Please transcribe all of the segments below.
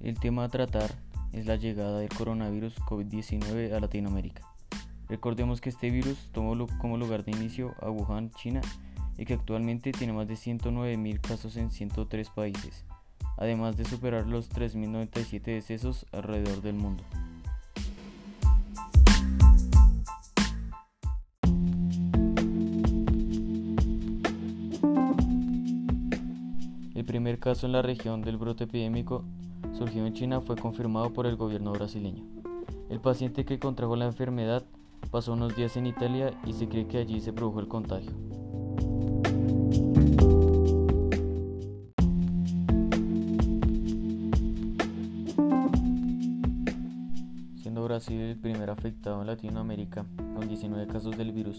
El tema a tratar es la llegada del coronavirus COVID-19 a Latinoamérica. Recordemos que este virus tomó como lugar de inicio a Wuhan, China, y que actualmente tiene más de 109.000 casos en 103 países, además de superar los 3.097 decesos alrededor del mundo. El primer caso en la región del brote epidémico surgió en China fue confirmado por el gobierno brasileño. El paciente que contrajo la enfermedad pasó unos días en Italia y se cree que allí se produjo el contagio. Siendo Brasil el primer afectado en Latinoamérica con 19 casos del virus,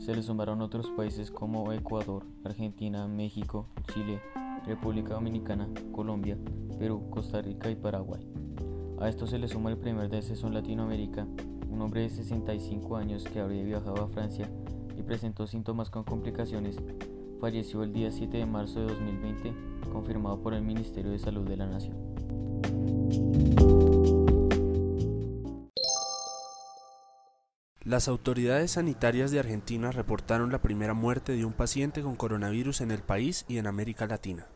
se le sumaron otros países como Ecuador, Argentina, México, Chile, República Dominicana, Colombia, Perú, Costa Rica y Paraguay. A esto se le suma el primer deceso en Latinoamérica, un hombre de 65 años que habría viajado a Francia y presentó síntomas con complicaciones, falleció el día 7 de marzo de 2020, confirmado por el Ministerio de Salud de la Nación. Las autoridades sanitarias de Argentina reportaron la primera muerte de un paciente con coronavirus en el país y en América Latina.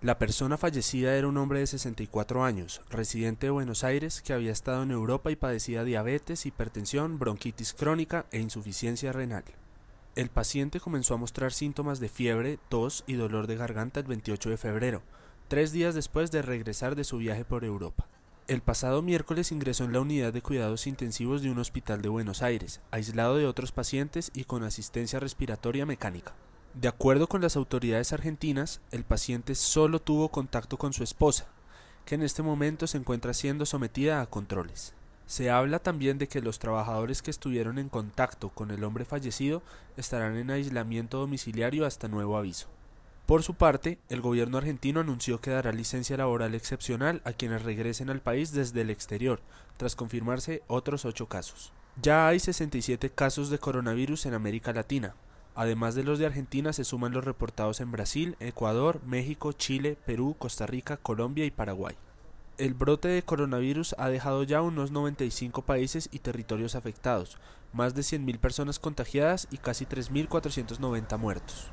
La persona fallecida era un hombre de 64 años, residente de Buenos Aires, que había estado en Europa y padecía diabetes, hipertensión, bronquitis crónica e insuficiencia renal. El paciente comenzó a mostrar síntomas de fiebre, tos y dolor de garganta el 28 de febrero, tres días después de regresar de su viaje por Europa. El pasado miércoles ingresó en la unidad de cuidados intensivos de un hospital de Buenos Aires, aislado de otros pacientes y con asistencia respiratoria mecánica. De acuerdo con las autoridades argentinas, el paciente solo tuvo contacto con su esposa, que en este momento se encuentra siendo sometida a controles. Se habla también de que los trabajadores que estuvieron en contacto con el hombre fallecido estarán en aislamiento domiciliario hasta nuevo aviso. Por su parte, el gobierno argentino anunció que dará licencia laboral excepcional a quienes regresen al país desde el exterior, tras confirmarse otros ocho casos. Ya hay 67 casos de coronavirus en América Latina. Además de los de Argentina, se suman los reportados en Brasil, Ecuador, México, Chile, Perú, Costa Rica, Colombia y Paraguay. El brote de coronavirus ha dejado ya unos 95 países y territorios afectados, más de 100.000 personas contagiadas y casi 3.490 muertos.